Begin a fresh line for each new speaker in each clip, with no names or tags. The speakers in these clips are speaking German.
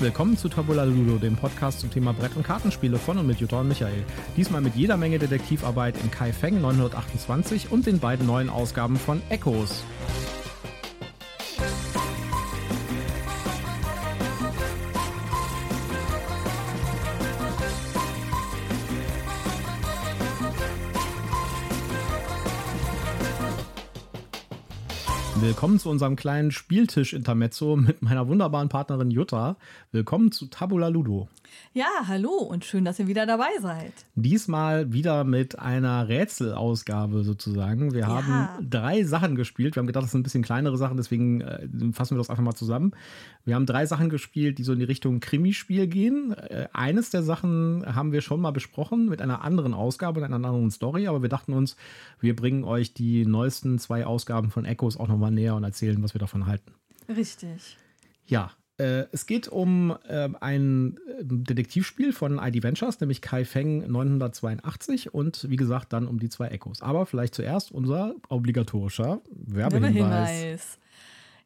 willkommen zu Tabula Ludo, dem Podcast zum Thema Brett- und Kartenspiele von und mit Jutta und Michael. Diesmal mit jeder Menge Detektivarbeit in Kai Feng 928 und den beiden neuen Ausgaben von Echos. Willkommen zu unserem kleinen Spieltisch-Intermezzo mit meiner wunderbaren Partnerin Jutta. Willkommen zu Tabula Ludo.
Ja, hallo und schön, dass ihr wieder dabei seid.
Diesmal wieder mit einer Rätselausgabe sozusagen. Wir
Ja.
haben drei Sachen gespielt. Wir haben gedacht, das sind ein bisschen kleinere Sachen, deswegen äh, fassen wir das einfach mal zusammen. Wir haben drei Sachen gespielt, die so in die Richtung Krimispiel gehen. Äh, eines der Sachen haben wir schon mal besprochen mit einer anderen Ausgabe, einer anderen Story, aber wir dachten uns, wir bringen euch die neuesten zwei Ausgaben von Echos auch nochmal näher und erzählen, was wir davon halten.
Richtig.
Ja, es geht um äh, ein äh, Detektivspiel von ID Ventures, nämlich Kai Feng 982 und wie gesagt dann um die zwei Echos. Aber vielleicht zuerst unser obligatorischer Werbehinweis.
Werbehinweis.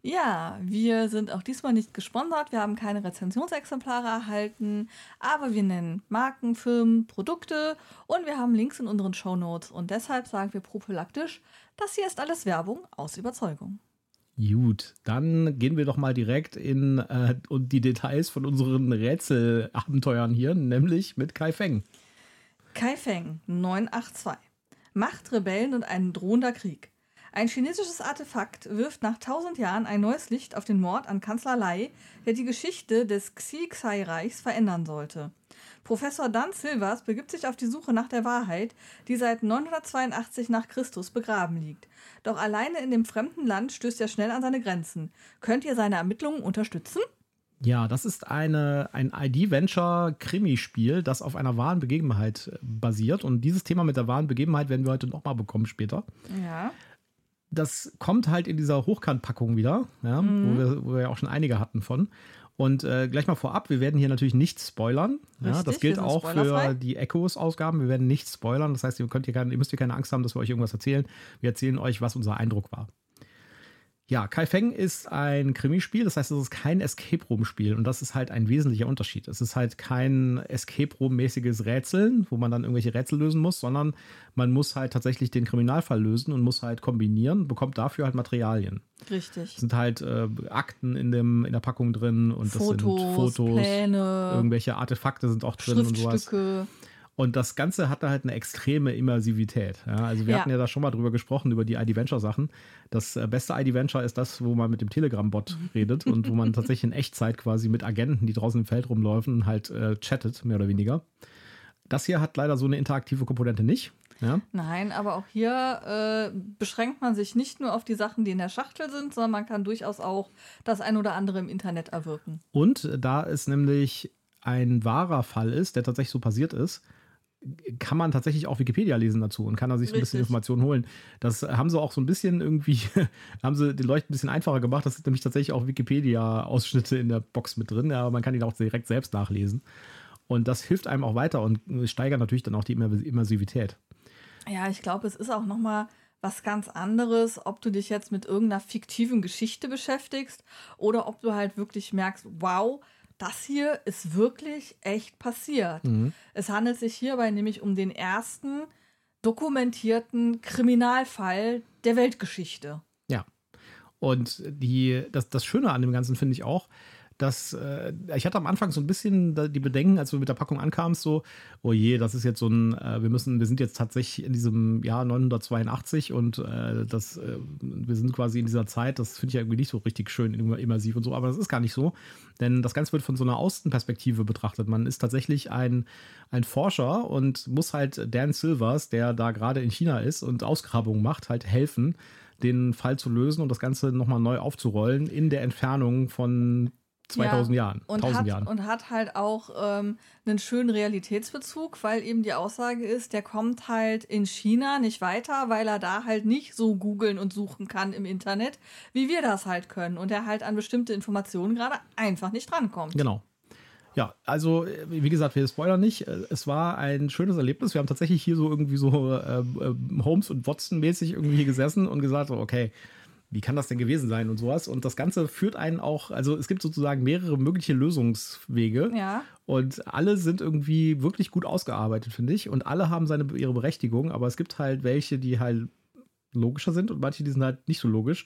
Ja, wir sind auch diesmal nicht gesponsert. Wir haben keine Rezensionsexemplare erhalten, aber wir nennen Marken, Firmen, Produkte und wir haben Links in unseren Shownotes. Und deshalb sagen wir prophylaktisch, das hier ist alles Werbung aus Überzeugung.
Gut, dann gehen wir doch mal direkt in äh, die Details von unseren Rätselabenteuern hier, nämlich mit Kai Feng.
Kai Feng 982. Macht, Rebellen und ein drohender Krieg. Ein chinesisches Artefakt wirft nach tausend Jahren ein neues Licht auf den Mord an Kanzler Lai, der die Geschichte des Xi-Xai-Reichs verändern sollte. Professor Dan Silvers begibt sich auf die Suche nach der Wahrheit, die seit 982 nach Christus begraben liegt. Doch alleine in dem fremden Land stößt er schnell an seine Grenzen. Könnt ihr seine Ermittlungen unterstützen?
Ja, das ist eine, ein ID-Venture-Krimispiel, das auf einer wahren Begebenheit basiert. Und dieses Thema mit der wahren Begebenheit werden wir heute nochmal bekommen später.
Ja.
Das kommt halt in dieser Hochkantpackung wieder, ja, wo, wir, wo wir ja auch schon einige hatten von. Und äh, gleich mal vorab, wir werden hier natürlich nicht spoilern. Ja,
Richtig,
das gilt auch für die Echos-Ausgaben. Wir werden nicht spoilern. Das heißt, ihr, könnt hier keine, ihr müsst hier keine Angst haben, dass wir euch irgendwas erzählen. Wir erzählen euch, was unser Eindruck war. Ja, Kai Feng ist ein Krimispiel, das heißt, es ist kein Escape Room-Spiel und das ist halt ein wesentlicher Unterschied. Es ist halt kein Escape Room-mäßiges Rätseln, wo man dann irgendwelche Rätsel lösen muss, sondern man muss halt tatsächlich den Kriminalfall lösen und muss halt kombinieren, bekommt dafür halt Materialien.
Richtig.
Es sind halt äh, Akten in, dem, in der Packung drin und das
Fotos,
sind Fotos,
Pläne,
irgendwelche Artefakte sind auch drin und sowas. Und das Ganze hat da halt eine extreme Immersivität. Ja, also wir
Ja.
hatten ja da schon mal drüber gesprochen, über die ID-Venture-Sachen. Das äh, beste ID-Venture ist das, wo man mit dem Telegram-Bot redet und wo man tatsächlich in Echtzeit quasi mit Agenten, die draußen im Feld rumlaufen, halt äh, chattet, mehr oder weniger. Das hier hat leider so eine interaktive Komponente nicht. Ja?
Nein, aber auch hier äh, beschränkt man sich nicht nur auf die Sachen, die in der Schachtel sind, sondern man kann durchaus auch das ein oder andere im Internet erwirken.
Und da es nämlich ein wahrer Fall ist, der tatsächlich so passiert ist, kann man tatsächlich auch Wikipedia lesen dazu und kann da sich so ein bisschen
Richtig.
Informationen holen. Das haben sie auch so ein bisschen irgendwie, haben sie den Leuten ein bisschen einfacher gemacht. Das sind nämlich tatsächlich auch Wikipedia-Ausschnitte in der Box mit drin, aber man kann ihn auch direkt selbst nachlesen. Und das hilft einem auch weiter und steigert natürlich dann auch die Immer- Immersivität.
Ja, ich glaube, es ist auch noch mal was ganz anderes, ob du dich jetzt mit irgendeiner fiktiven Geschichte beschäftigst oder ob du halt wirklich merkst, wow, das hier ist wirklich echt passiert. Es handelt sich hierbei nämlich um den ersten dokumentierten Kriminalfall der Weltgeschichte.
Ja. Und die, das, das Schöne an dem Ganzen finde ich auch, dass äh, ich hatte am Anfang so ein bisschen die Bedenken, als du mit der Packung ankamst, so, oh je, das ist jetzt so ein, äh, wir müssen, wir sind jetzt tatsächlich in diesem Jahr 982 und äh, das, äh, wir sind quasi in dieser Zeit, das finde ich ja irgendwie nicht so richtig schön immer- immersiv und so, aber das ist gar nicht so, denn das Ganze wird von so einer Außenperspektive betrachtet. Man ist tatsächlich ein, ein Forscher und muss halt Dan Silvers, der da gerade in China ist und Ausgrabungen macht, halt helfen, den Fall zu lösen und das Ganze nochmal neu aufzurollen in der Entfernung von 2000
Ja,
Jahren,
und
1000
hat,
Jahren.
Und hat halt auch ähm, einen schönen Realitätsbezug, weil eben die Aussage ist, der kommt halt in China nicht weiter, weil er da halt nicht so googeln und suchen kann im Internet, wie wir das halt können. Und er halt an bestimmte Informationen gerade einfach nicht drankommt.
Genau. Ja, also äh, wie gesagt, wir spoilern nicht. Äh, Es war ein schönes Erlebnis. Wir haben tatsächlich hier so irgendwie so ähm, Holmes und Watson mäßig irgendwie hier gesessen und gesagt, so, okay, wie kann das denn gewesen sein und sowas. Und das Ganze führt einen auch, also es gibt sozusagen mehrere mögliche Lösungswege.
Ja.
Und alle sind irgendwie wirklich gut ausgearbeitet, finde ich. Und alle haben seine, ihre Berechtigung, aber es gibt halt welche, die halt logischer sind und manche, die sind halt nicht so logisch.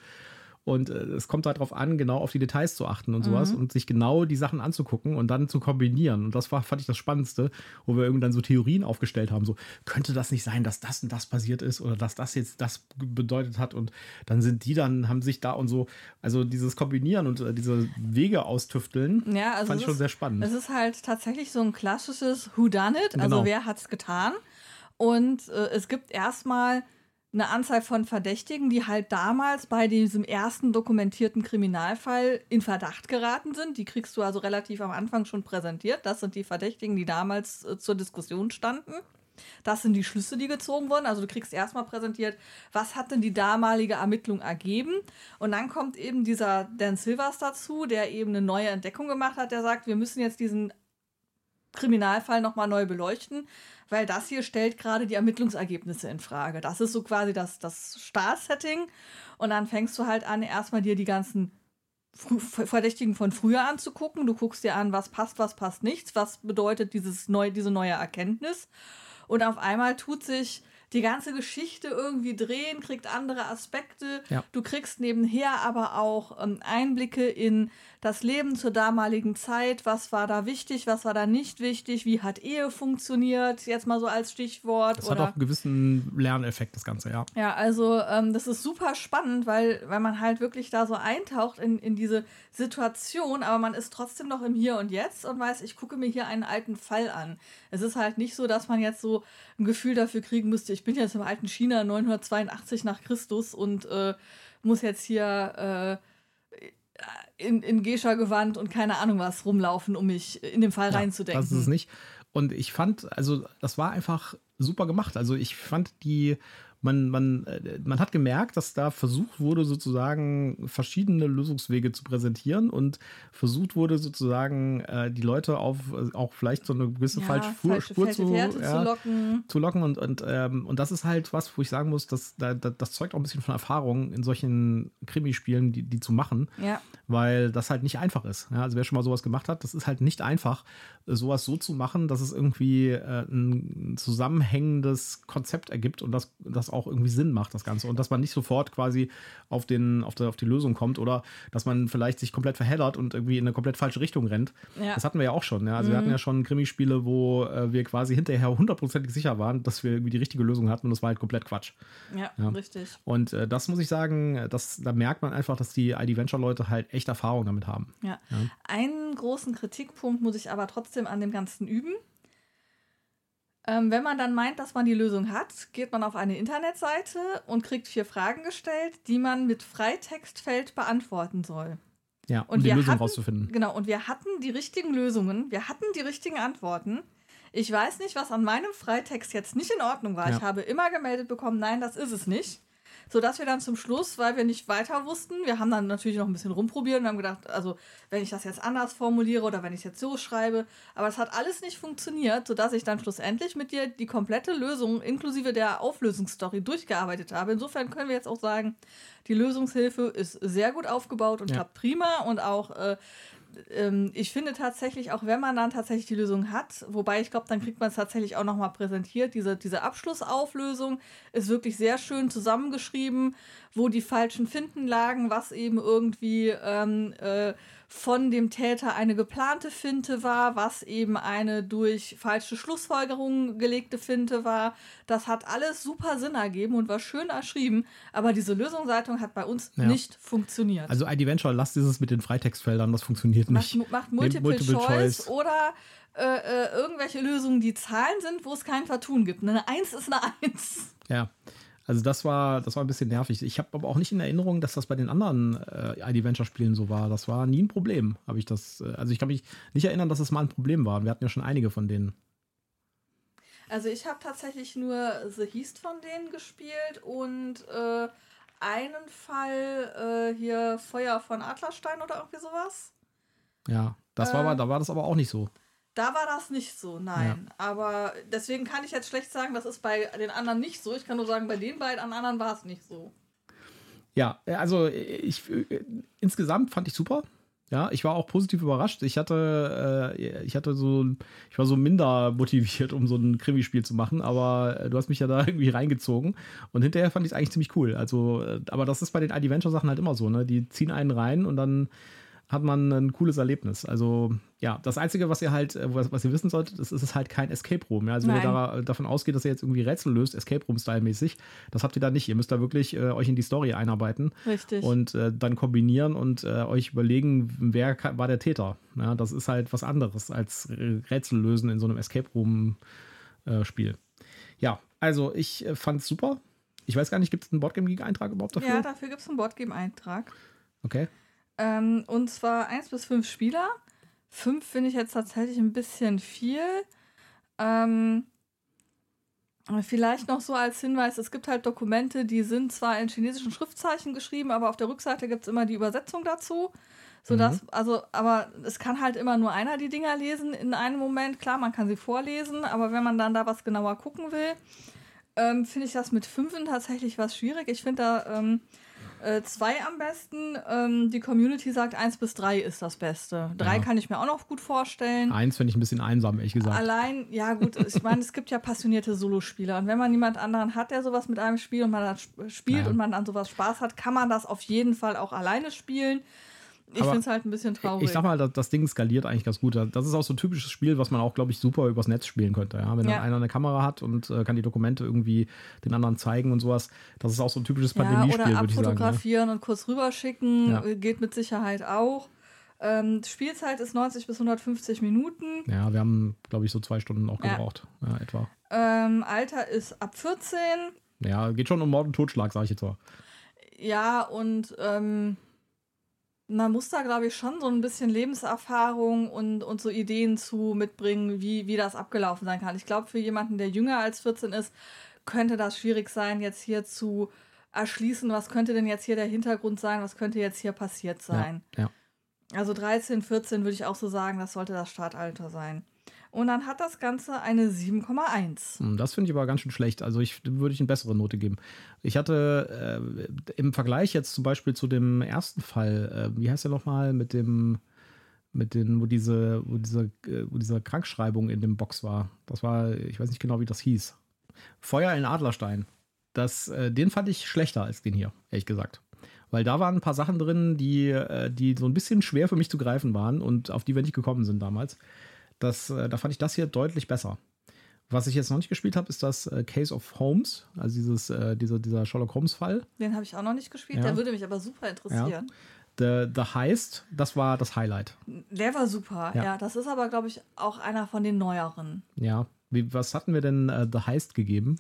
Und äh, es kommt darauf an, genau auf die Details zu achten und sowas
Mhm.
und sich genau die Sachen anzugucken und dann zu kombinieren. Und das war, fand ich das Spannendste, wo wir irgendwann so Theorien aufgestellt haben. So, könnte das nicht sein, dass das und das passiert ist oder dass das jetzt das bedeutet hat? Und dann sind die dann, haben sich da und so, also dieses Kombinieren und äh, diese Wege austüfteln,
Ja, also
fand
es
ich schon
ist-
sehr spannend.
Es ist halt tatsächlich so ein klassisches Whodunit, also
Genau.
wer hat's getan. Und äh, es gibt erstmal eine Anzahl von Verdächtigen, die halt damals bei diesem ersten dokumentierten Kriminalfall in Verdacht geraten sind. Die kriegst du also relativ am Anfang schon präsentiert. Das sind die Verdächtigen, die damals äh, zur Diskussion standen. Das sind die Schlüsse, die gezogen wurden. Also du kriegst erstmal präsentiert, was hat denn die damalige Ermittlung ergeben? Und dann kommt eben dieser Dan Silvers dazu, der eben eine neue Entdeckung gemacht hat, der sagt, wir müssen jetzt diesen Kriminalfall nochmal neu beleuchten, weil das hier stellt gerade die Ermittlungsergebnisse in Frage. Das ist so quasi das, das Startsetting. Und dann fängst du halt an, erstmal dir die ganzen Verdächtigen von früher anzugucken. Du guckst dir an, was passt, was passt nichts, was bedeutet dieses neu, diese neue Erkenntnis. Und auf einmal tut sich die ganze Geschichte irgendwie drehen, kriegt andere Aspekte.
Ja.
Du kriegst nebenher aber auch ähm, Einblicke in das Leben zur damaligen Zeit. Was war da wichtig, was war da nicht wichtig? Wie hat Ehe funktioniert? Jetzt mal so als Stichwort.
das hat
oder
auch einen gewissen Lerneffekt, das Ganze, ja.
ja, also ähm, das ist super spannend, weil, weil man halt wirklich da so eintaucht in, in diese Situation, aber man ist trotzdem noch im Hier und Jetzt und weiß, ich gucke mir hier einen alten Fall an. Es ist halt nicht so, dass man jetzt so ein Gefühl dafür kriegen müsste, ich bin jetzt im alten China 982 nach Christus und äh, muss jetzt hier äh, in, in Gescha-Gewand und keine Ahnung was rumlaufen, um mich in den Fall
Ja,
reinzudenken.
Das ist es nicht. Und ich fand, also das war einfach super gemacht. Also ich fand die, man, man, äh, man hat gemerkt, dass da versucht wurde, sozusagen verschiedene Lösungswege zu präsentieren und versucht wurde, sozusagen äh, die Leute auf äh, auch vielleicht so eine gewisse
Ja,
falsche Spur, Spur zu, ja,
zu locken.
zu locken und, und, ähm, und das ist halt was, wo ich sagen muss, dass da, da, das zeugt auch ein bisschen von Erfahrung in solchen Krimispielen, die, die zu machen
Ja.
weil das halt nicht einfach ist. Ja, also wer schon mal sowas gemacht hat, das ist halt nicht einfach, sowas so zu machen, dass es irgendwie äh, ein zusammenhängendes Konzept ergibt und das, das auch irgendwie Sinn macht, das Ganze. Und dass man nicht sofort quasi auf, den, auf, der, auf die Lösung kommt oder dass man vielleicht sich komplett verheddert und irgendwie in eine komplett falsche Richtung rennt.
Ja.
Das hatten wir ja auch schon. Ja? Also wir hatten ja schon Krimispiele, wo äh, wir quasi hinterher hundertprozentig sicher waren, dass wir irgendwie die richtige Lösung hatten und das war halt komplett Quatsch.
Ja,
Ja.
richtig.
Und äh, das muss ich sagen, das, da merkt man einfach, dass die ID-Venture-Leute halt echt Erfahrung damit haben.
Ja. Einen großen Kritikpunkt muss ich aber trotzdem an dem Ganzen üben. Ähm, wenn man dann meint, dass man die Lösung hat, geht man auf eine Internetseite und kriegt vier Fragen gestellt, die man mit Freitextfeld beantworten soll.
Ja, um
Und
die
wir
Lösung
hatten-
rauszufinden.
Genau, und wir hatten die richtigen Lösungen, wir hatten die richtigen Antworten. Ich weiß nicht, was an meinem Freitext jetzt nicht in Ordnung war.
Ja.
Ich habe immer gemeldet bekommen, nein, das ist es nicht. Sodass wir dann zum Schluss, weil wir nicht weiter wussten, wir haben dann natürlich noch ein bisschen rumprobiert und haben gedacht, also wenn ich das jetzt anders formuliere oder wenn ich es jetzt so schreibe, aber es hat alles nicht funktioniert, sodass ich dann schlussendlich mit dir die komplette Lösung inklusive der Auflösungsstory durchgearbeitet habe. Insofern können wir jetzt auch sagen, die Lösungshilfe ist sehr gut aufgebaut und
Ja.
klappt prima und auch äh, ähm, ich finde tatsächlich, auch wenn man dann tatsächlich die Lösung hat, wobei ich glaube, dann kriegt man es tatsächlich auch nochmal präsentiert, diese, diese Abschlussauflösung ist wirklich sehr schön zusammengeschrieben, wo die falschen Finden lagen, was eben irgendwie ähm, äh, von dem Täter eine geplante Finte war, was eben eine durch falsche Schlussfolgerungen gelegte Finte war. Das hat alles super Sinn ergeben und war schön erschrieben, aber diese Lösungsleitung hat bei uns
Ja.
nicht funktioniert.
Also ID Venture, lasst dieses mit den Freitextfeldern, das funktioniert
Macht,
nicht.
macht Multiple,
Multiple
Choice,
Choice.
oder äh, äh, irgendwelche Lösungen, die Zahlen sind, wo es kein Vertun gibt. Eine Eins ist eine Eins.
Ja. Also das war, das war ein bisschen nervig. Ich habe aber auch nicht in Erinnerung, dass das bei den anderen äh, ID Venture Spielen so war. Das war nie ein Problem, habe ich das. Äh, also ich kann mich nicht erinnern, dass es mal ein Problem war. Wir hatten ja schon einige von denen.
Also ich habe tatsächlich nur The Heast von denen gespielt und äh, einen Fall äh, hier Feuer von Adlerstein oder irgendwie sowas.
Ja, das war
Äh.
aber, da war das aber auch nicht so.
Da war das nicht so, nein. Aber deswegen kann ich jetzt schlecht sagen, das ist bei den anderen nicht so. Ich kann nur sagen, bei den beiden anderen war es nicht so.
Ja, also ich äh, insgesamt fand ich super. Ja, ich war auch positiv überrascht. Ich hatte, äh, ich hatte so, ich war so minder motiviert, um so ein Krimispiel zu machen, aber äh, du hast mich ja da irgendwie reingezogen und hinterher fand ich es eigentlich ziemlich cool. Also, äh, aber das ist bei den Adventure-Sachen halt immer so, ne? Die ziehen einen rein und dann hat man ein cooles Erlebnis. Also ja, das Einzige, was ihr halt, äh, was, was ihr wissen solltet, ist, ist es halt kein Escape Room. Ja? Also wenn ihr da, davon ausgeht, dass ihr jetzt irgendwie Rätsel löst, Escape Room-Style-mäßig, das habt ihr da nicht. Ihr müsst da wirklich äh, euch in die Story einarbeiten.
Richtig.
Und äh, dann kombinieren und äh, euch überlegen, wer war der Täter. Ja, das ist halt was anderes als Rätsel lösen in so einem Escape Room-Spiel. Äh, ja, also ich äh, fand es super. Ich weiß gar nicht, gibt es einen Boardgame-Geek-Eintrag überhaupt dafür?
Ja, dafür gibt es einen Boardgame-Eintrag.
Okay.
Ähm, und zwar 1 bis 5 Spieler. 5 finde ich jetzt tatsächlich ein bisschen viel. Ähm, vielleicht noch so als Hinweis, es gibt halt Dokumente, die sind zwar in chinesischen Schriftzeichen geschrieben, aber auf der Rückseite gibt es immer die Übersetzung dazu. Sodass, mhm. also, aber es kann halt immer nur einer die Dinger lesen in einem Moment. Klar, man kann sie vorlesen, aber wenn man dann da was genauer gucken will, ähm, finde ich das mit Fünfen tatsächlich was schwierig. Ich finde da ähm, äh, zwei am besten. Ähm, die Community sagt, eins bis drei ist das Beste. Drei ja. kann ich mir auch noch gut vorstellen.
Eins finde ich ein bisschen einsam, ehrlich gesagt.
Allein, ja gut, ich meine, es gibt ja passionierte Solospieler. Und wenn man niemand anderen hat, der sowas mit einem spielt und man das spielt ja. und man an sowas Spaß hat, kann man das auf jeden Fall auch alleine spielen. Ich finde es halt ein bisschen traurig.
Ich sag mal, das, das, Ding skaliert eigentlich ganz gut. Das ist auch so ein typisches Spiel, was man auch, glaube ich, super übers Netz spielen könnte. Ja? Wenn ja. dann einer eine Kamera hat und äh, kann die Dokumente irgendwie den anderen zeigen und sowas. Das ist auch so ein typisches ja, Pandemiespiel, würde ich sagen.
Oder abfotografieren ja. und kurz rüberschicken. Ja. Geht mit Sicherheit auch. Ähm, Spielzeit ist 90 bis 150 Minuten.
Ja, wir haben, glaube ich, so zwei Stunden auch gebraucht. Etwa.
Ähm, Alter ist ab 14.
Ja, geht schon um Mord und Totschlag, sage ich jetzt mal.
Ja, und ähm, man muss da, glaube ich, schon so ein bisschen Lebenserfahrung und, und so Ideen zu mitbringen, wie, wie das abgelaufen sein kann. Ich glaube, für jemanden, der jünger als 14 ist, könnte das schwierig sein, jetzt hier zu erschließen, was könnte denn jetzt hier der Hintergrund sein, was könnte jetzt hier passiert sein.
Ja, ja.
Also 13, 14 würde ich auch so sagen, das sollte das Startalter sein. Und dann hat das Ganze eine 7,1.
Hm, das finde ich aber ganz schön schlecht. Also ich würde ich eine bessere Note geben. Ich hatte äh, im Vergleich jetzt zum Beispiel zu dem ersten Fall, äh, wie heißt der nochmal, mit dem, mit den, wo diese, wo diese, äh, wo diese Krankschreibung in dem Box war. Das war, ich weiß nicht genau, wie das hieß. Feuer in Adlerstein. Das, äh, den fand ich schlechter als den hier, ehrlich gesagt weil da waren ein paar Sachen drin, die, äh, die so ein bisschen schwer für mich zu greifen waren und auf die wir nicht gekommen sind damals. Das, äh, da fand ich das hier deutlich besser. Was ich jetzt noch nicht gespielt habe, ist das äh, Case of Holmes, also dieses, äh, dieser, dieser Sherlock Holmes-Fall.
Den habe ich auch noch nicht gespielt, ja. der würde mich aber super interessieren. Ja.
The, The Heist, das war das Highlight.
Der war super, ja. ja das ist aber, glaube ich, auch einer von den neueren.
Ja. Wie, was hatten wir denn äh, The Heist gegeben?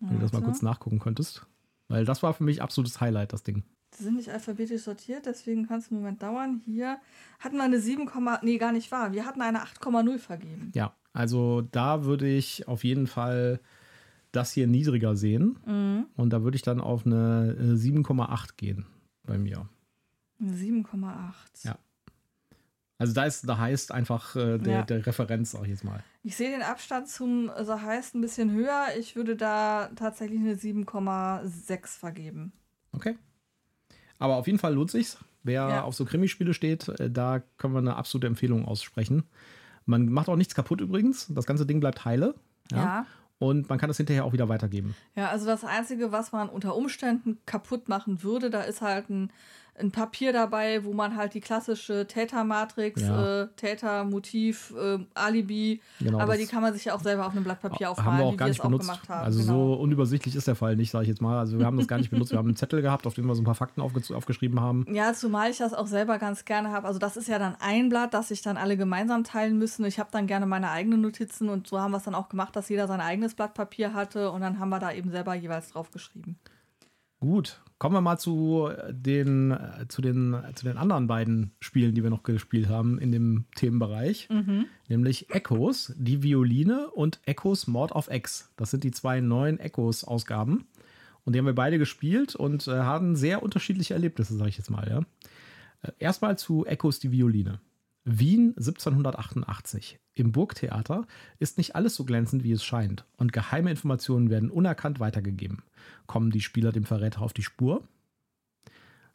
Wenn du das mal kurz nachgucken könntest. Weil das war für mich absolutes Highlight, das Ding.
Die sind nicht alphabetisch sortiert, deswegen kann es einen Moment dauern. Hier hatten wir eine 7, nee, gar nicht wahr. Wir hatten eine 8,0 vergeben.
Ja, also da würde ich auf jeden Fall das hier niedriger sehen. Mhm. Und da würde ich dann auf eine 7,8 äh, gehen bei mir.
7,8.
Ja. Also da ist The Heist einfach äh, der, ja. der Referenz, sag ich jetzt mal.
Ich sehe den Abstand zum The Heist ein bisschen höher. Ich würde da tatsächlich eine 7,6 vergeben.
Okay. Aber auf jeden Fall lohnt sich's. Wer ja. auf so Krimispiele steht, äh, da können wir eine absolute Empfehlung aussprechen. Man macht auch nichts kaputt übrigens. Das ganze Ding bleibt heile. ja. ja und man kann das hinterher auch wieder weitergeben.
Ja, also das Einzige, was man unter Umständen kaputt machen würde, da ist halt ein ein Papier dabei, wo man halt die klassische Tätermatrix, ja. äh, Tätermotiv, äh, Alibi, genau, aber die kann man sich ja auch selber auf einem Blatt Papier aufmalen,
haben wir auch gar nicht benutzt. Haben, also genau. so unübersichtlich ist der Fall nicht, sage ich jetzt mal. Also wir haben das gar nicht benutzt. Wir haben einen Zettel gehabt, auf dem wir so ein paar Fakten aufge aufgeschrieben haben.
Ja, zumal ich das auch selber ganz gerne habe. Also das ist ja dann ein Blatt, das sich dann alle gemeinsam teilen müssen. Ich habe dann gerne meine eigenen Notizen und so haben wir es dann auch gemacht, dass jeder sein eigenes Blatt Papier hatte und dann haben wir da eben selber jeweils drauf geschrieben.
Gut, kommen wir mal zu den, zu, den, zu den anderen beiden Spielen, die wir noch gespielt haben in dem Themenbereich. Mhm. Nämlich Echos, die Violine und Echos Mord of X. Das sind die zwei neuen Echos-Ausgaben. Und die haben wir beide gespielt und äh, hatten sehr unterschiedliche Erlebnisse, sage ich jetzt mal. Ja. Äh, erstmal zu Echos, die Violine. Wien 1788. Im Burgtheater ist nicht alles so glänzend, wie es scheint, und geheime Informationen werden unerkannt weitergegeben. Kommen die Spieler dem Verräter auf die Spur?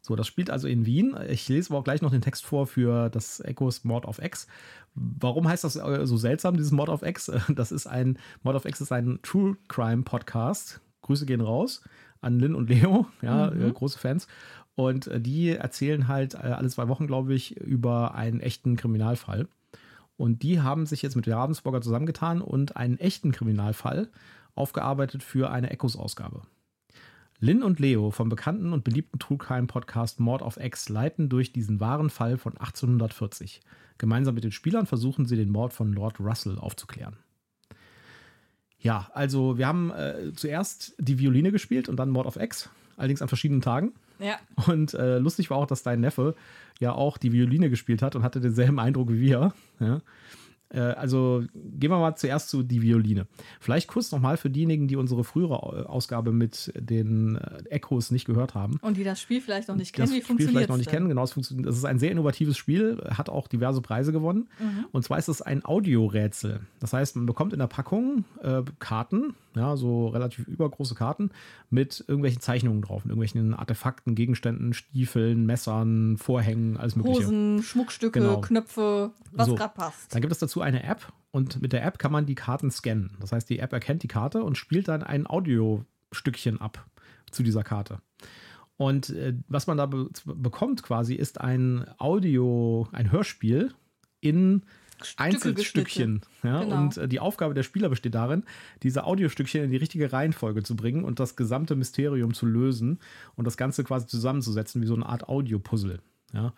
So, das spielt also in Wien. Ich lese aber auch gleich noch den Text vor für das Echos Mord of X. Warum heißt das äh, so seltsam, dieses Mord of X? Das ist ein, Mord of X ist ein True Crime Podcast. Grüße gehen raus an Lynn und Leo, ja, mhm. Äh, große Fans. Und äh, die erzählen halt alle zwei Wochen, glaube ich, über einen echten Kriminalfall. Und die haben sich jetzt mit Ravensburger zusammengetan und einen echten Kriminalfall aufgearbeitet für eine Echos-Ausgabe. Lynn und Leo vom bekannten und beliebten True Crime Podcast Mord of X leiten durch diesen wahren Fall von 1840. Gemeinsam mit den Spielern versuchen sie den Mord von Lord Russell aufzuklären. Ja, also wir haben äh, zuerst die Violine gespielt und dann Mord of X, allerdings an verschiedenen Tagen.
Ja.
Und äh, lustig war auch, dass dein Neffe ja auch die Violine gespielt hat und hatte denselben Eindruck wie wir. Ja. Äh, also gehen wir mal zuerst zu die Violine. Vielleicht kurz nochmal für diejenigen, die unsere frühere Ausgabe mit den äh, Echos nicht gehört haben.
Und die das Spiel vielleicht noch nicht kennen.
Das Wie Spiel vielleicht noch nicht kennen. Genau, es funktioniert. Das ist ein sehr innovatives Spiel, hat auch diverse Preise gewonnen. Mhm. Und zwar ist es ein Audiorätsel. Das heißt, man bekommt in der Packung äh, Karten, ja, so relativ übergroße Karten mit irgendwelchen Zeichnungen drauf, mit irgendwelchen Artefakten, Gegenständen, Stiefeln, Messern, Vorhängen, alles mögliche.
Hosen, Schmuckstücke, genau. Knöpfe, was so. gerade passt.
Dann gibt es dazu eine App und mit der App kann man die Karten scannen. Das heißt, die App erkennt die Karte und spielt dann ein Audiostückchen ab zu dieser Karte. Und äh, was man da be bekommt quasi ist ein Audio, ein Hörspiel in Einzelstückchen. Ja? Genau. Und äh, die Aufgabe der Spieler besteht darin, diese Audiostückchen in die richtige Reihenfolge zu bringen und das gesamte Mysterium zu lösen und das Ganze quasi zusammenzusetzen wie so eine Art Audio-Puzzle. Ja?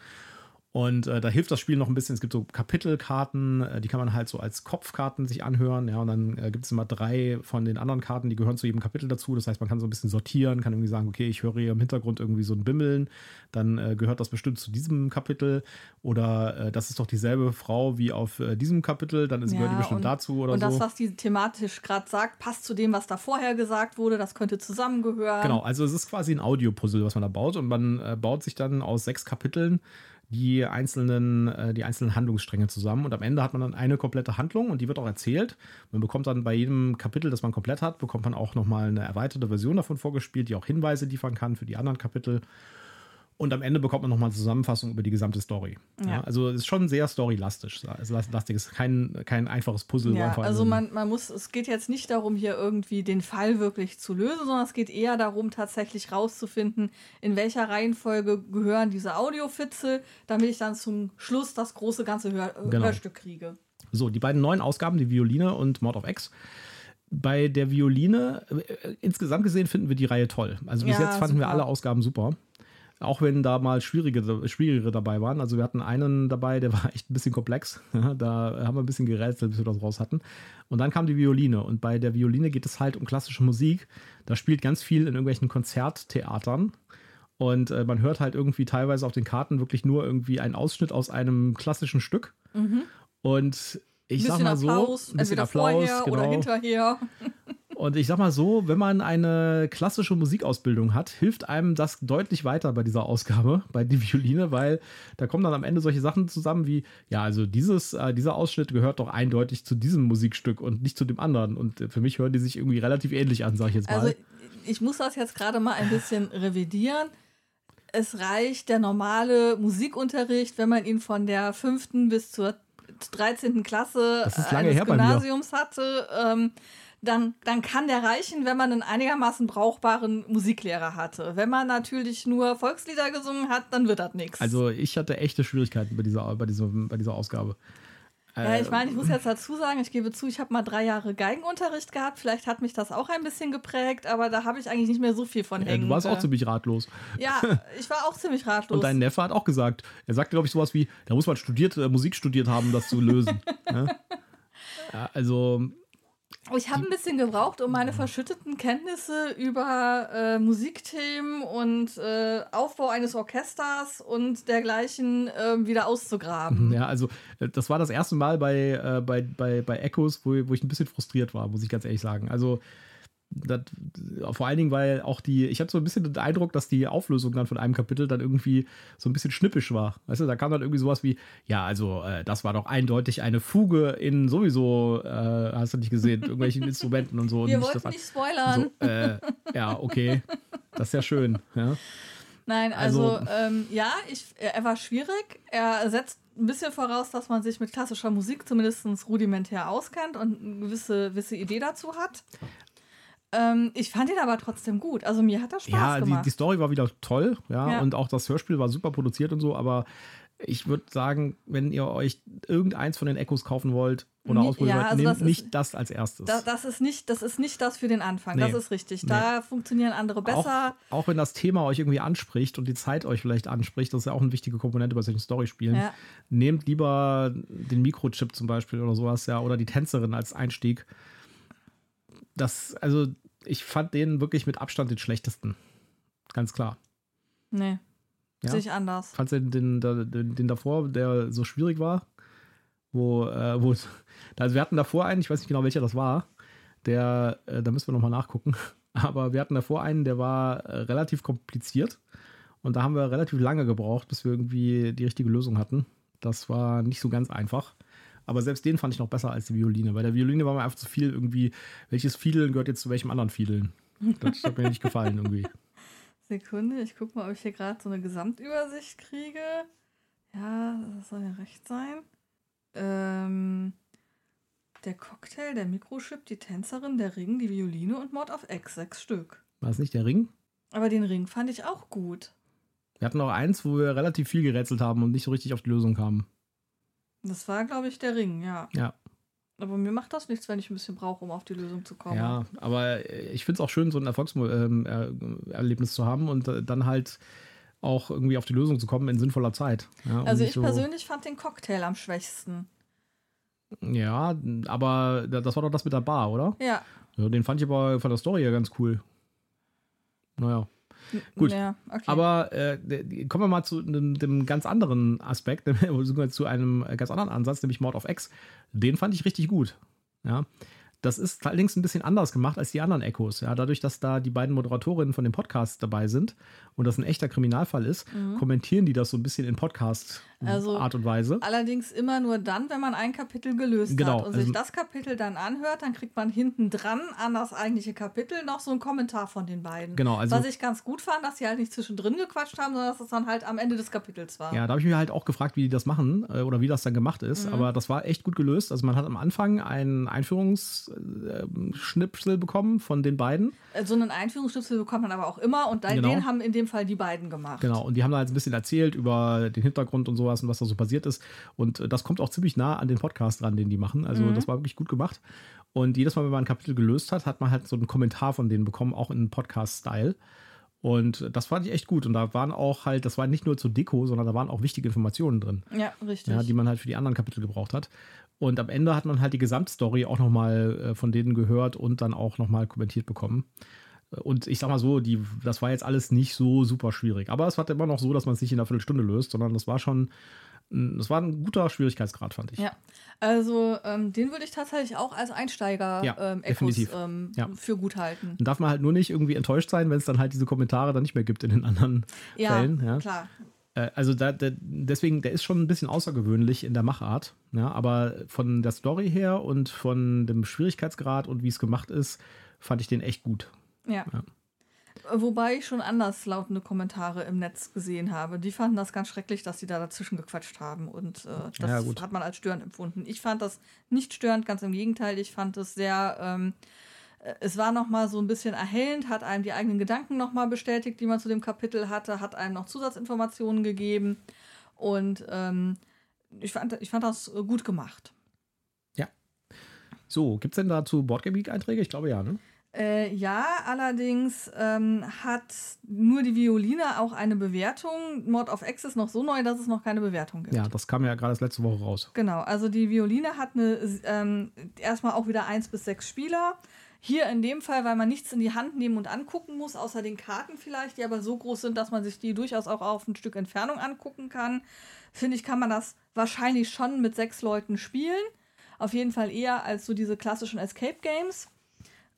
Und äh, da hilft das Spiel noch ein bisschen. Es gibt so Kapitelkarten, äh, die kann man halt so als Kopfkarten sich anhören. Ja, und dann äh, gibt es immer drei von den anderen Karten, die gehören zu jedem Kapitel dazu. Das heißt, man kann so ein bisschen sortieren, kann irgendwie sagen, okay, ich höre hier im Hintergrund irgendwie so ein Bimmeln, dann äh, gehört das bestimmt zu diesem Kapitel. Oder äh, das ist doch dieselbe Frau wie auf äh, diesem Kapitel, dann ist, ja, gehört die bestimmt und, dazu oder
und
so.
Und das, was die thematisch gerade sagt, passt zu dem, was da vorher gesagt wurde. Das könnte zusammengehören.
Genau, also es ist quasi ein Audiopuzzle, was man da baut. Und man baut sich dann aus sechs Kapiteln die einzelnen, äh, die einzelnen Handlungsstränge zusammen. Und am Ende hat man dann eine komplette Handlung und die wird auch erzählt. Man bekommt dann bei jedem Kapitel, das man komplett hat, bekommt man auch nochmal eine erweiterte Version davon vorgespielt, die auch Hinweise liefern kann für die anderen Kapitel. Und am Ende bekommt man nochmal eine Zusammenfassung über die gesamte Story. Ja. Ja, also es ist schon sehr storylastig. Also lastig ist kein, kein einfaches Puzzle.
Ja, also man, man muss, es geht jetzt nicht darum, hier irgendwie den Fall wirklich zu lösen, sondern es geht eher darum, tatsächlich rauszufinden, in welcher Reihenfolge gehören diese Audiofitzel, damit ich dann zum Schluss das große ganze Hör genau. Hörstück kriege.
So, die beiden neuen Ausgaben, die Violine und Mord of X, bei der Violine, äh, insgesamt gesehen finden wir die Reihe toll. Also bis ja, jetzt fanden super. wir alle Ausgaben super. Auch wenn da mal schwierige, schwierigere dabei waren. Also wir hatten einen dabei, der war echt ein bisschen komplex. da haben wir ein bisschen gerätselt, bis wir das raus hatten. Und dann kam die Violine. Und bei der Violine geht es halt um klassische Musik. Da spielt ganz viel in irgendwelchen Konzerttheatern. Und äh, man hört halt irgendwie teilweise auf den Karten wirklich nur irgendwie einen Ausschnitt aus einem klassischen Stück. Mhm. Und ich sag mal so,
Applaus, ein bisschen Applaus, vorher genau. oder hinterher.
Und ich sag mal so, wenn man eine klassische Musikausbildung hat, hilft einem das deutlich weiter bei dieser Ausgabe, bei die Violine, weil da kommen dann am Ende solche Sachen zusammen wie, ja, also dieses, äh, dieser Ausschnitt gehört doch eindeutig zu diesem Musikstück und nicht zu dem anderen. Und für mich hören die sich irgendwie relativ ähnlich an, sag ich jetzt mal. Also
ich muss das jetzt gerade mal ein bisschen revidieren. Es reicht der normale Musikunterricht, wenn man ihn von der fünften bis zur 13. Klasse eines Gymnasiums hatte. Ähm, dann, dann kann der reichen, wenn man einen einigermaßen brauchbaren Musiklehrer hatte. Wenn man natürlich nur Volkslieder gesungen hat, dann wird das nichts.
Also ich hatte echte Schwierigkeiten bei dieser, bei dieser, bei dieser Ausgabe.
Ja, ich meine, ich muss jetzt dazu sagen, ich gebe zu, ich habe mal drei Jahre Geigenunterricht gehabt. Vielleicht hat mich das auch ein bisschen geprägt, aber da habe ich eigentlich nicht mehr so viel von hängen.
Ja, du warst auch ziemlich ratlos.
Ja, ich war auch ziemlich ratlos.
Und dein Neffe hat auch gesagt, er sagte, glaube ich, sowas wie, da muss man studiert, äh, Musik studiert haben, das zu lösen. Ja, also
ich habe ein bisschen gebraucht, um meine verschütteten Kenntnisse über äh, Musikthemen und äh, Aufbau eines Orchesters und dergleichen äh, wieder auszugraben.
Ja, also äh, das war das erste Mal bei, äh, bei, bei, bei Echos, wo, wo ich ein bisschen frustriert war, muss ich ganz ehrlich sagen. Also das, vor allen Dingen, weil auch die, ich hatte so ein bisschen den Eindruck, dass die Auflösung dann von einem Kapitel dann irgendwie so ein bisschen schnippisch war. Weißt du, da kam dann irgendwie sowas wie, ja, also äh, das war doch eindeutig eine Fuge in sowieso, äh, hast du nicht gesehen, irgendwelchen Instrumenten und so.
Wir
und
wollten nicht, spoilern.
So, äh, ja, okay, das ist ja schön. Ja.
Nein, also, also ähm, ja, ich, er war schwierig. Er setzt ein bisschen voraus, dass man sich mit klassischer Musik zumindest rudimentär auskennt und eine gewisse, gewisse Idee dazu hat. Ähm, ich fand ihn aber trotzdem gut. Also mir hat das Spaß
ja,
gemacht.
Ja, die, die, Story war wieder toll, ja, ja, und auch das Hörspiel war super produziert und so, aber ich würde sagen, wenn ihr euch irgendeins von den Echos kaufen wollt oder Nie, ausprobieren ja, wollt, also nehmt das nicht ist, das als erstes.
Das, das, ist nicht, das ist nicht das für den Anfang, nee, das ist richtig. Da nee. funktionieren andere besser.
Auch, auch, wenn das Thema euch irgendwie anspricht und die Zeit euch vielleicht anspricht, das ist ja auch eine wichtige Komponente bei solchen Storyspielen. Ja. Nehmt lieber den Mikrochip zum Beispiel oder sowas, ja, oder die Tänzerin als Einstieg. Das, also, ich fand den wirklich mit Abstand den schlechtesten. Ganz klar.
Nee. Ja? Sehe ich anders.
Fandst du den, den, den, den, davor, der so schwierig war? Wo, äh, wo, also wir hatten davor einen, ich weiß nicht genau welcher das war, der, äh, da müssen wir nochmal nachgucken, aber wir hatten davor einen, der war äh, relativ kompliziert und da haben wir relativ lange gebraucht, bis wir irgendwie die richtige Lösung hatten. Das war nicht so ganz einfach. Aber selbst den fand ich noch besser als die Violine. Bei der Violine war mir einfach zu viel irgendwie, welches Fiedeln gehört jetzt zu welchem anderen Fiedeln. Das hat mir nicht gefallen irgendwie.
Sekunde, ich gucke mal, ob ich hier gerade so eine Gesamtübersicht kriege. Ja, das soll ja recht sein. Ähm, der Cocktail, der Mikrochip, die Tänzerin, der Ring, die Violine und Mord of X, sechs Stück.
War es nicht der Ring?
Aber den Ring fand ich auch gut.
Wir hatten noch eins, wo wir relativ viel gerätselt haben und nicht so richtig auf die Lösung kamen.
Das war, glaube ich, der Ring, ja.
Ja.
Aber mir macht das nichts, wenn ich ein bisschen brauche, um auf die Lösung zu kommen.
Ja, aber ich finde es auch schön, so ein Erfolgserlebnis ähm, zu haben und äh, dann halt auch irgendwie auf die Lösung zu kommen in sinnvoller Zeit. Ja,
also ich so persönlich fand den Cocktail am schwächsten.
Ja, aber das war doch das mit der Bar, oder?
Ja.
ja den fand ich aber von der Story ja ganz cool. Naja. Gut. Ja, okay. Aber äh, kommen wir mal zu einem, einem ganz anderen Aspekt, zu einem ganz anderen Ansatz, nämlich Mord of X. Den fand ich richtig gut. Ja. Das ist allerdings ein bisschen anders gemacht als die anderen Echos. Ja, dadurch, dass da die beiden Moderatorinnen von dem Podcast dabei sind und das ein echter Kriminalfall ist, mhm. kommentieren die das so ein bisschen in Podcast also, Art und Weise.
Allerdings immer nur dann, wenn man ein Kapitel gelöst genau, hat und also, sich das Kapitel dann anhört, dann kriegt man hinten dran an das eigentliche Kapitel noch so einen Kommentar von den beiden.
Genau, also,
Was ich ganz gut fand, dass sie halt nicht zwischendrin gequatscht haben, sondern dass es dann halt am Ende des Kapitels war.
Ja, da habe ich mich halt auch gefragt, wie die das machen äh, oder wie das dann gemacht ist. Mhm. Aber das war echt gut gelöst. Also man hat am Anfang einen Einführungsschnipsel bekommen von den beiden.
Äh, so einen Einführungsschnipsel bekommt man aber auch immer und genau. den haben in dem Fall die beiden gemacht.
Genau, und die haben da jetzt ein bisschen erzählt über den Hintergrund und sowas und was da so passiert ist. Und äh, das kommt auch ziemlich nah an den Podcast ran, den die machen. Also mhm. das war wirklich gut gemacht. Und jedes Mal, wenn man ein Kapitel gelöst hat, hat man halt so einen Kommentar von denen bekommen, auch in Podcast-Style. Und das fand ich echt gut. Und da waren auch halt, das war nicht nur zur Deko, sondern da waren auch wichtige Informationen drin.
Ja, richtig.
Ja, die man halt für die anderen Kapitel gebraucht hat. Und am Ende hat man halt die Gesamtstory auch nochmal äh, von denen gehört und dann auch nochmal kommentiert bekommen. Und ich sag mal so, die, das war jetzt alles nicht so super schwierig. Aber es war immer noch so, dass man es nicht in einer Viertelstunde löst, sondern das war schon, das war ein guter Schwierigkeitsgrad, fand ich.
Ja, also ähm, den würde ich tatsächlich auch als Einsteiger
ja, ähm, Echos,
ähm, ja. für gut halten.
Dann darf man halt nur nicht irgendwie enttäuscht sein, wenn es dann halt diese Kommentare dann nicht mehr gibt in den anderen ja, Fällen. Ja,
klar.
Äh, also da, der, deswegen, der ist schon ein bisschen außergewöhnlich in der Machart, ja, aber von der Story her und von dem Schwierigkeitsgrad und wie es gemacht ist, fand ich den echt gut.
Ja. ja. Wobei ich schon anders lautende Kommentare im Netz gesehen habe. Die fanden das ganz schrecklich, dass sie da dazwischen gequatscht haben. Und äh, das ja, hat man als störend empfunden. Ich fand das nicht störend, ganz im Gegenteil. Ich fand es sehr. Ähm, äh, es war nochmal so ein bisschen erhellend, hat einem die eigenen Gedanken nochmal bestätigt, die man zu dem Kapitel hatte, hat einem noch Zusatzinformationen gegeben. Und ähm, ich, fand, ich fand das gut gemacht.
Ja. So, gibt es denn dazu Boardgame Week-Einträge? Ich glaube ja, ne?
Äh, ja, allerdings ähm, hat nur die Violine auch eine Bewertung. Mord of X ist noch so neu, dass es noch keine Bewertung gibt.
Ja, das kam ja gerade letzte Woche raus.
Genau, also die Violine hat eine ähm, erstmal auch wieder eins bis sechs Spieler. Hier in dem Fall, weil man nichts in die Hand nehmen und angucken muss, außer den Karten vielleicht, die aber so groß sind, dass man sich die durchaus auch auf ein Stück Entfernung angucken kann, finde ich, kann man das wahrscheinlich schon mit sechs Leuten spielen. Auf jeden Fall eher als so diese klassischen Escape Games.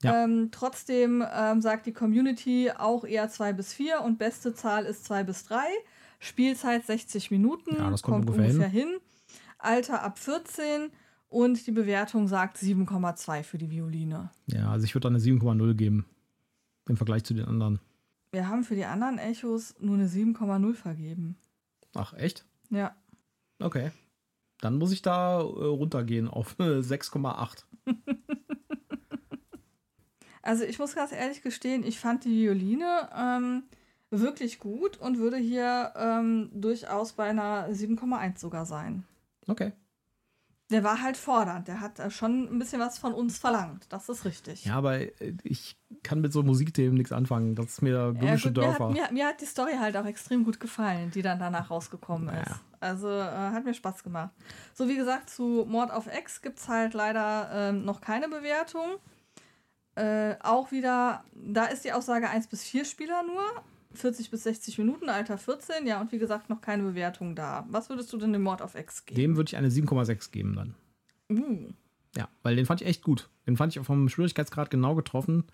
Ja. Ähm, trotzdem ähm, sagt die Community auch eher 2 bis 4 und beste Zahl ist 2 bis 3. Spielzeit 60 Minuten,
ja, das kommt, kommt ungefähr, hin. hin.
Alter ab 14 und die Bewertung sagt 7,2 für die Violine.
Ja, also ich würde da eine 7,0 geben im Vergleich zu den anderen.
Wir haben für die anderen Echos nur eine 7,0 vergeben.
Ach, echt?
Ja.
Okay. Dann muss ich da äh, runtergehen auf äh, 6,8.
Also ich muss ganz ehrlich gestehen, ich fand die Violine ähm, wirklich gut und würde hier ähm, durchaus bei einer 7,1 sogar sein.
Okay.
Der war halt fordernd. Der hat äh, schon ein bisschen was von uns verlangt. Das ist richtig.
Ja, aber äh, ich kann mit so Musikthemen nichts anfangen. Das ist mir
Ja,
böhmische
mir,
Dörfer.
hat, mir, mir hat die Story halt auch extrem gut gefallen, die dann danach rausgekommen ist.
Ja.
Also äh, hat mir Spaß gemacht. So wie gesagt, zu Mord auf Ex gibt es halt leider ähm, noch keine Bewertung. Äh, auch wieder, da ist die Aussage 1 bis 4 Spieler nur. 40 bis 60 Minuten, Alter 14. Ja, und wie gesagt, noch keine Bewertung da. Was würdest du denn dem Mord auf Ex geben?
Dem würde ich eine 7,6 geben dann.
Uh,
Ja, weil den fand ich echt gut. Den fand ich auch vom Schwierigkeitsgrad genau getroffen.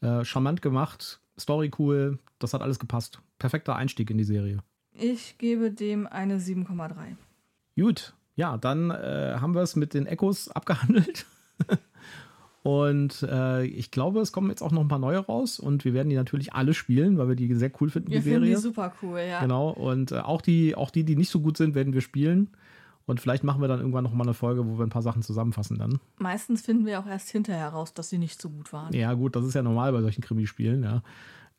Äh, charmant gemacht, Story cool, das hat alles gepasst. Perfekter Einstieg in die Serie.
ich gebe dem eine 7,3.
Gut, ja, dann äh, haben wir es mit den Echos abgehandelt. und äh, ich glaube, es kommen jetzt auch noch ein paar neue raus und wir werden die natürlich alle spielen, weil wir die sehr cool finden,
Wir
die
finden
Serie.
die super cool, ja.
Genau, und äh, auch, die, auch die, die nicht so gut sind, werden wir spielen. Und vielleicht machen wir dann irgendwann noch mal eine Folge, wo wir ein paar Sachen zusammenfassen dann.
Meistens finden wir auch erst hinterher raus, dass sie nicht so gut waren.
Ja, gut, das ist ja normal bei solchen Krimispielen, ja.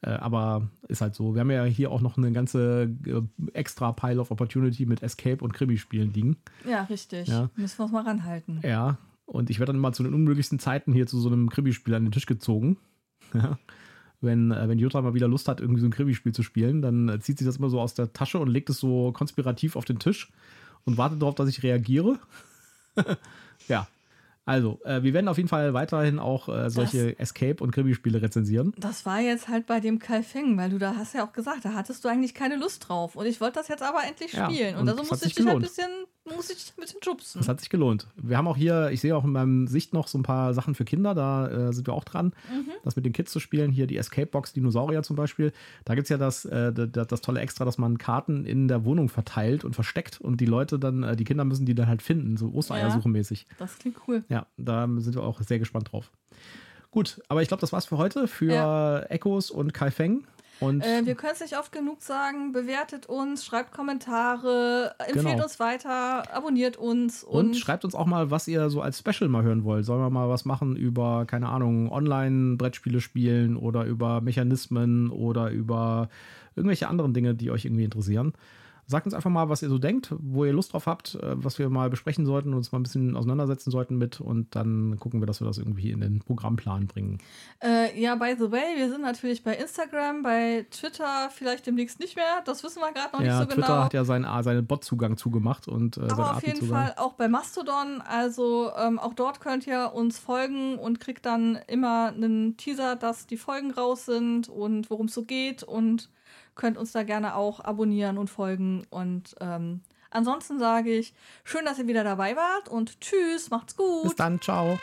Äh, aber ist halt so. Wir haben ja hier auch noch eine ganze äh, extra Pile of Opportunity mit Escape und Krimispielen liegen.
Ja, richtig.
Ja.
Müssen wir uns mal ranhalten.
Ja, und ich werde dann mal zu den unmöglichsten Zeiten hier zu so einem Krimispiel an den Tisch gezogen. Ja. Wenn, äh, wenn Jutta mal wieder Lust hat, irgendwie so ein Krimispiel zu spielen, dann äh, zieht sie das immer so aus der Tasche und legt es so konspirativ auf den Tisch und wartet darauf, dass ich reagiere. ja. Also, äh, wir werden auf jeden Fall weiterhin auch äh, solche Escape- und Krimispiele rezensieren.
Das war jetzt halt bei dem Kai Feng, weil du da hast ja auch gesagt, da hattest du eigentlich keine Lust drauf. Und ich wollte das jetzt aber endlich
Ja,
spielen. und,
und
also
es
muss
hat
ich dich halt ein bisschen, muss ich ein bisschen schubsen.
Das hat sich gelohnt. Wir haben auch hier, ich sehe auch in meinem Sicht noch so ein paar Sachen für Kinder, da äh, sind wir auch dran,
Mhm.
das mit den Kids zu spielen. Hier die Escape Box Dinosaurier zum Beispiel. Da gibt es ja das, äh, das, das tolle Extra, dass man Karten in der Wohnung verteilt und versteckt und die Leute dann, äh, die Kinder müssen die dann halt finden, so Ostereiersuche mäßig.
Das klingt cool.
Ja, da sind wir auch sehr gespannt drauf. Gut, aber ich glaube, das war's für heute, für
Ja.
Echos und Kai Feng. Und
Äh, wir können es nicht oft genug sagen. Bewertet uns, schreibt Kommentare, empfehlt
Genau.
uns weiter, abonniert uns
Und,
und,
schreibt uns auch mal, was ihr so als Special mal hören wollt. Sollen wir mal was machen über, keine Ahnung, Online-Brettspiele spielen oder über Mechanismen oder über irgendwelche anderen Dinge, die euch irgendwie interessieren? Sagt uns einfach mal, was ihr so denkt, wo ihr Lust drauf habt, äh, was wir mal besprechen sollten, uns mal ein bisschen auseinandersetzen sollten mit und dann gucken wir, dass wir das irgendwie in den Programmplan bringen.
Äh, ja, by the way, wir sind natürlich bei Instagram, bei Twitter vielleicht demnächst nicht mehr. Das wissen wir gerade noch
ja,
nicht so
Twitter
genau.
hat ja seinen, ah, seinen Bot-Zugang zugemacht und äh,
Aber auf jeden. Fall auch bei Mastodon. Also ähm, auch dort könnt ihr uns folgen und kriegt dann immer einen Teaser, dass die Folgen raus sind und worum es so geht und könnt uns da gerne auch abonnieren und folgen. Und ähm, ansonsten sage ich, schön, dass ihr wieder dabei wart und tschüss, macht's gut.
Bis dann, ciao.